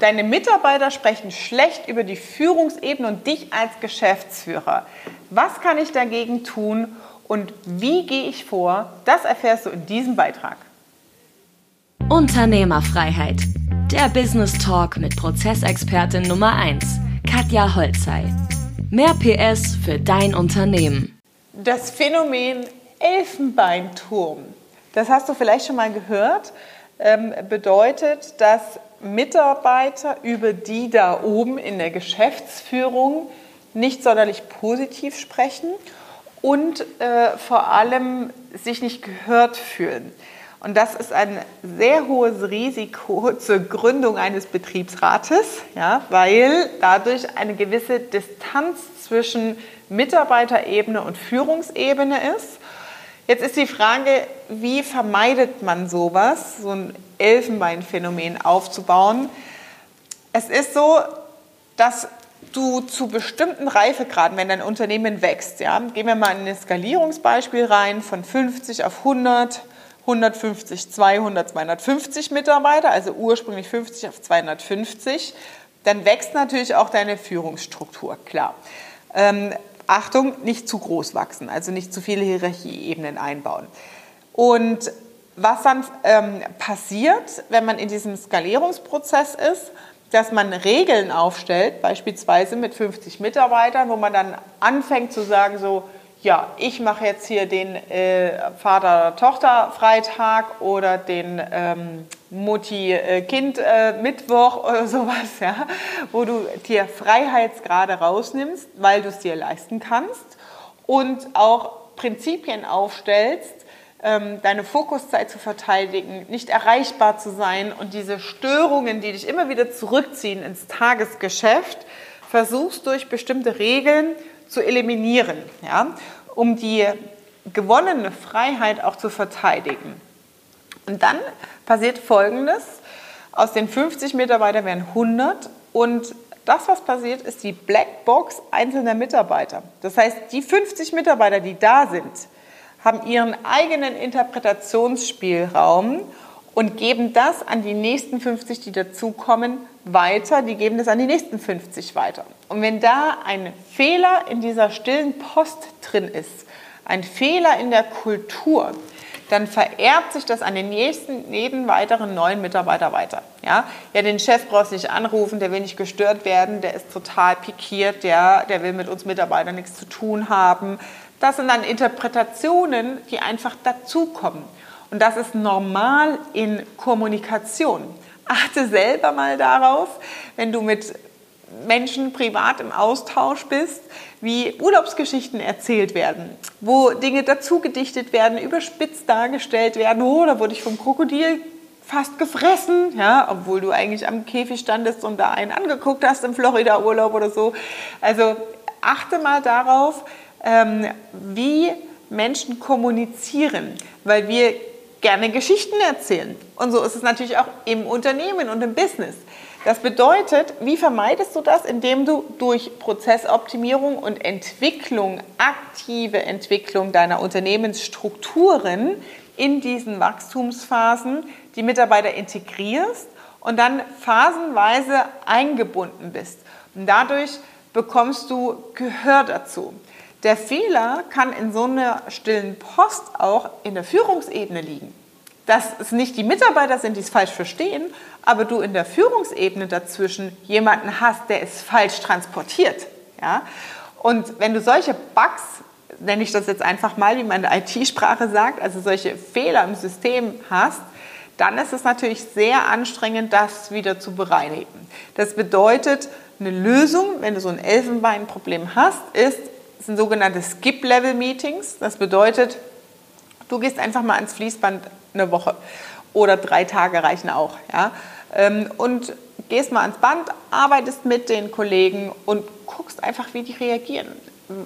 deine Mitarbeiter sprechen schlecht über die Führungsebene und dich als Geschäftsführer. Was kann ich dagegen tun und wie gehe ich vor? Das erfährst du in diesem Beitrag. Unternehmerfreiheit. Der Business Talk mit Prozessexpertin Nummer 1, Katja Holzei. Mehr PS für dein Unternehmen. Das Phänomen Elfenbeinturm, das hast du vielleicht schon mal gehört, bedeutet, dass Mitarbeiter über die da oben in der Geschäftsführung nicht sonderlich positiv sprechen und äh, vor allem sich nicht gehört fühlen. Und das ist ein sehr hohes Risiko zur Gründung eines Betriebsrates, ja, weil dadurch eine gewisse Distanz zwischen Mitarbeiterebene und Führungsebene ist. Jetzt ist die Frage, wie vermeidet man sowas, so ein Elfenbeinphänomen aufzubauen? Es ist so, dass du zu bestimmten Reifegraden, wenn dein Unternehmen wächst, ja, gehen wir mal in ein Skalierungsbeispiel rein von 50 auf 100, 150, 200, 250 Mitarbeiter, also ursprünglich 50 auf 250, dann wächst natürlich auch deine Führungsstruktur, klar. Ähm, Achtung, nicht zu groß wachsen, also nicht zu viele Hierarchieebenen einbauen. Und was dann ähm, passiert, wenn man in diesem Skalierungsprozess ist, dass man Regeln aufstellt, beispielsweise mit 50 Mitarbeitern, wo man dann anfängt zu sagen, so, ja, ich mache jetzt hier den äh, Vater-Tochter-Freitag oder den ähm, Mutti-Kind-Mittwoch äh, oder sowas, ja, wo du dir Freiheitsgrade rausnimmst, weil du es dir leisten kannst und auch Prinzipien aufstellst, ähm, deine Fokuszeit zu verteidigen, nicht erreichbar zu sein und diese Störungen, die dich immer wieder zurückziehen ins Tagesgeschäft, versuchst durch bestimmte Regeln zu eliminieren, ja, um die gewonnene Freiheit auch zu verteidigen. Und dann passiert Folgendes. Aus den 50 Mitarbeitern werden 100 und das, was passiert, ist die Blackbox einzelner Mitarbeiter. Das heißt, die 50 Mitarbeiter, die da sind, haben ihren eigenen Interpretationsspielraum und geben das an die nächsten 50, die dazukommen, weiter. Die geben das an die nächsten 50 weiter. Und wenn da ein Fehler in dieser stillen Post drin ist, ein Fehler in der Kultur, dann vererbt sich das an den nächsten, jeden weiteren neuen Mitarbeiter weiter. Ja, ja den Chef brauchst du nicht anrufen, der will nicht gestört werden, der ist total pikiert, der, der will mit uns Mitarbeitern nichts zu tun haben. Das sind dann Interpretationen, die einfach dazukommen. Und das ist normal in Kommunikation. Achte selber mal darauf, wenn du mit Menschen privat im Austausch bist, wie Urlaubsgeschichten erzählt werden, wo Dinge dazu gedichtet werden, überspitzt dargestellt werden. Oh, da wurde ich vom Krokodil fast gefressen, ja, obwohl du eigentlich am Käfig standest und da einen angeguckt hast im Florida-Urlaub oder so. Also achte mal darauf, ähm, wie Menschen kommunizieren, weil wir gerne Geschichten erzählen. Und so ist es natürlich auch im Unternehmen und im Business. Das bedeutet, wie vermeidest du das? Indem du durch Prozessoptimierung und Entwicklung, aktive Entwicklung deiner Unternehmensstrukturen in diesen Wachstumsphasen die Mitarbeiter integrierst und dann phasenweise eingebunden bist. Und dadurch bekommst du Gehör dazu. Der Fehler kann in so einer stillen Post auch in der Führungsebene liegen. Dass es nicht die Mitarbeiter sind, die es falsch verstehen, aber du in der Führungsebene dazwischen jemanden hast, der es falsch transportiert. Ja? Und wenn du solche Bugs, nenne ich das jetzt einfach mal, wie man in der IT-Sprache sagt, also solche Fehler im System hast, dann ist es natürlich sehr anstrengend, das wieder zu bereinigen. Das bedeutet, eine Lösung, wenn du so ein Elfenbeinproblem hast, ist, sind sogenannte Skip-Level-Meetings. Das bedeutet, du gehst einfach mal ans Fließband eine Woche oder drei Tage reichen auch. Ja? Ähm, und gehst mal ans Band, arbeitest mit den Kollegen und guckst einfach, wie die reagieren.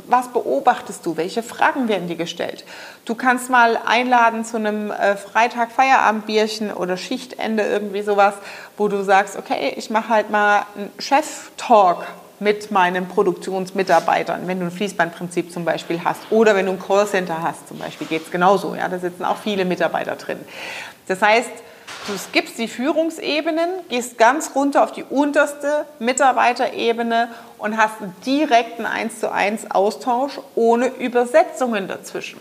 Was beobachtest du? Welche Fragen werden dir gestellt? Du kannst mal einladen zu einem äh, Freitag Feierabendbierchen oder Schichtende irgendwie sowas, wo du sagst, okay, ich mache halt mal einen Chef-Talk mit meinen Produktionsmitarbeitern, wenn du ein Fließbandprinzip zum Beispiel hast oder wenn du ein Callcenter hast zum Beispiel, geht es genauso. Ja? Da sitzen auch viele Mitarbeiter drin. Das heißt, Du skippst die Führungsebenen, gehst ganz runter auf die unterste Mitarbeiterebene und hast einen direkten 1 zu 1 Austausch ohne Übersetzungen dazwischen.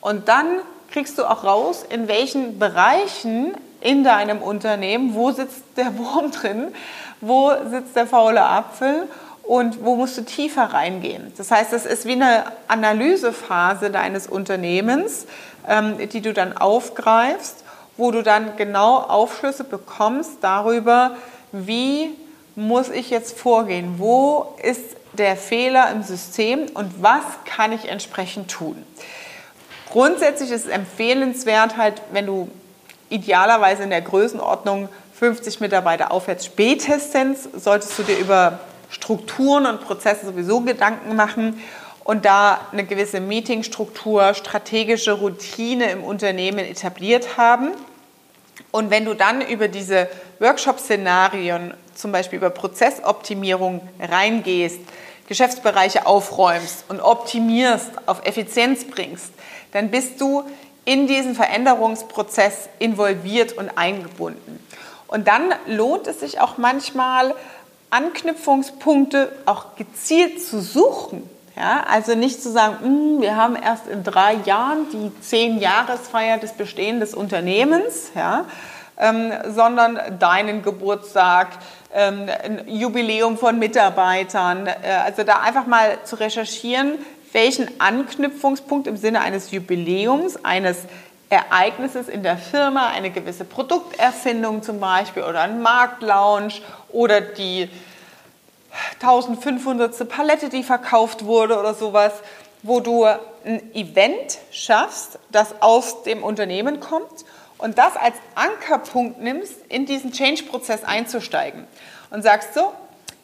Und dann kriegst du auch raus, in welchen Bereichen in deinem Unternehmen, wo sitzt der Wurm drin, wo sitzt der faule Apfel und wo musst du tiefer reingehen. Das heißt, es ist wie eine Analysephase deines Unternehmens, ähm, die du dann aufgreifst, wo du dann genau Aufschlüsse bekommst darüber, wie muss ich jetzt vorgehen, wo ist der Fehler im System und was kann ich entsprechend tun. Grundsätzlich ist es empfehlenswert, halt, wenn du idealerweise in der Größenordnung 50 Mitarbeiter aufwärts spätestens, solltest du dir über Strukturen und Prozesse sowieso Gedanken machen und da eine gewisse Meetingstruktur, strategische Routine im Unternehmen etabliert haben. Und wenn du dann über diese Workshop-Szenarien, zum Beispiel über Prozessoptimierung reingehst, Geschäftsbereiche aufräumst und optimierst, auf Effizienz bringst, dann bist du in diesen Veränderungsprozess involviert und eingebunden. Und dann lohnt es sich auch manchmal, Anknüpfungspunkte auch gezielt zu suchen. Ja, also nicht zu sagen, hm, wir haben erst in drei Jahren die zehn Jahresfeier des Bestehens des Unternehmens, ja, ähm, sondern deinen Geburtstag, ähm, ein Jubiläum von Mitarbeitern. Äh, also da einfach mal zu recherchieren, welchen Anknüpfungspunkt im Sinne eines Jubiläums, eines Ereignisses in der Firma, eine gewisse Produkterfindung zum Beispiel oder ein Marktlaunch oder die 1500. Palette, die verkauft wurde oder sowas, wo du ein Event schaffst, das aus dem Unternehmen kommt und das als Ankerpunkt nimmst, in diesen Change-Prozess einzusteigen und sagst so,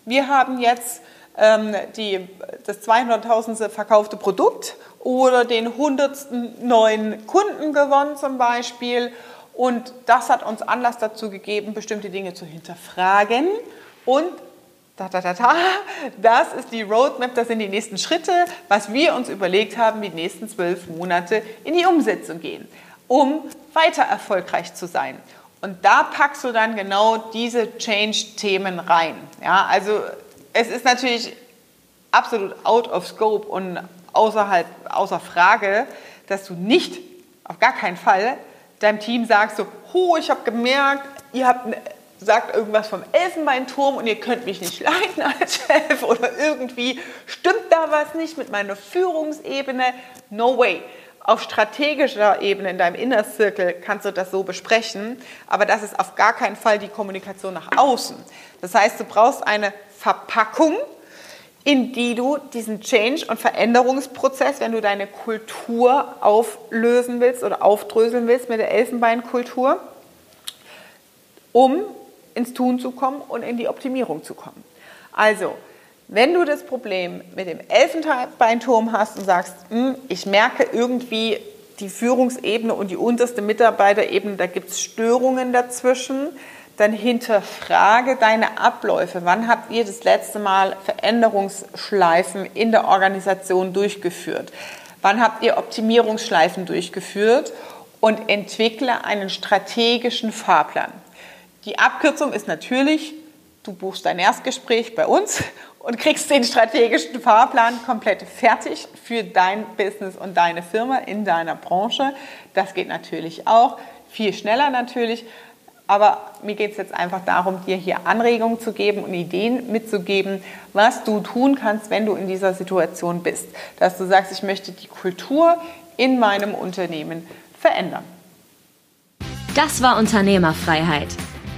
wir haben jetzt ähm, die, das 200.000. verkaufte Produkt oder den 100. neuen Kunden gewonnen zum Beispiel. Und das hat uns Anlass dazu gegeben, bestimmte Dinge zu hinterfragen. Und da, da, da, da, das ist die Roadmap, das sind die nächsten Schritte, was wir uns überlegt haben, die nächsten zwölf Monate in die Umsetzung gehen, um weiter erfolgreich zu sein. Und da packst du dann genau diese Change-Themen rein. Ja, also es ist natürlich absolut out of scope und außerhalb, außer Frage, dass du nicht, auf gar keinen Fall, deinem Team sagst so, oh, ich habe gemerkt, ihr habt sagt irgendwas vom Elfenbeinturm und ihr könnt mich nicht leiten als Chef oder irgendwie stimmt da was nicht mit meiner Führungsebene. No way. Auf strategischer Ebene in deinem Inner Circle kannst du das so besprechen, aber das ist auf gar keinen Fall die Kommunikation nach außen. Das heißt, du brauchst eine Verpackung, in die du diesen Change- und Veränderungsprozess, wenn du deine Kultur auflösen willst oder aufdröseln willst mit der Elfenbeinkultur, um ins Tun zu kommen und in die Optimierung zu kommen. Also, wenn du das Problem mit dem Elfenbeinturm hast und sagst, hm, ich merke irgendwie die Führungsebene und die unterste Mitarbeiterebene, da gibt es Störungen dazwischen, dann hinterfrage deine Abläufe. Wann habt ihr das letzte Mal Veränderungsschleifen in der Organisation durchgeführt? Wann habt ihr Optimierungsschleifen durchgeführt? Und entwickle einen strategischen Fahrplan. Die Abkürzung ist natürlich, du buchst dein Erstgespräch bei uns und kriegst den strategischen Fahrplan komplett fertig für dein Business und deine Firma in deiner Branche. Das geht natürlich auch, viel schneller natürlich. Aber mir geht es jetzt einfach darum, dir hier Anregungen zu geben und Ideen mitzugeben, was du tun kannst, wenn du in dieser Situation bist. Dass du sagst, ich möchte die Kultur in meinem Unternehmen verändern. Das war Unternehmerfreiheit.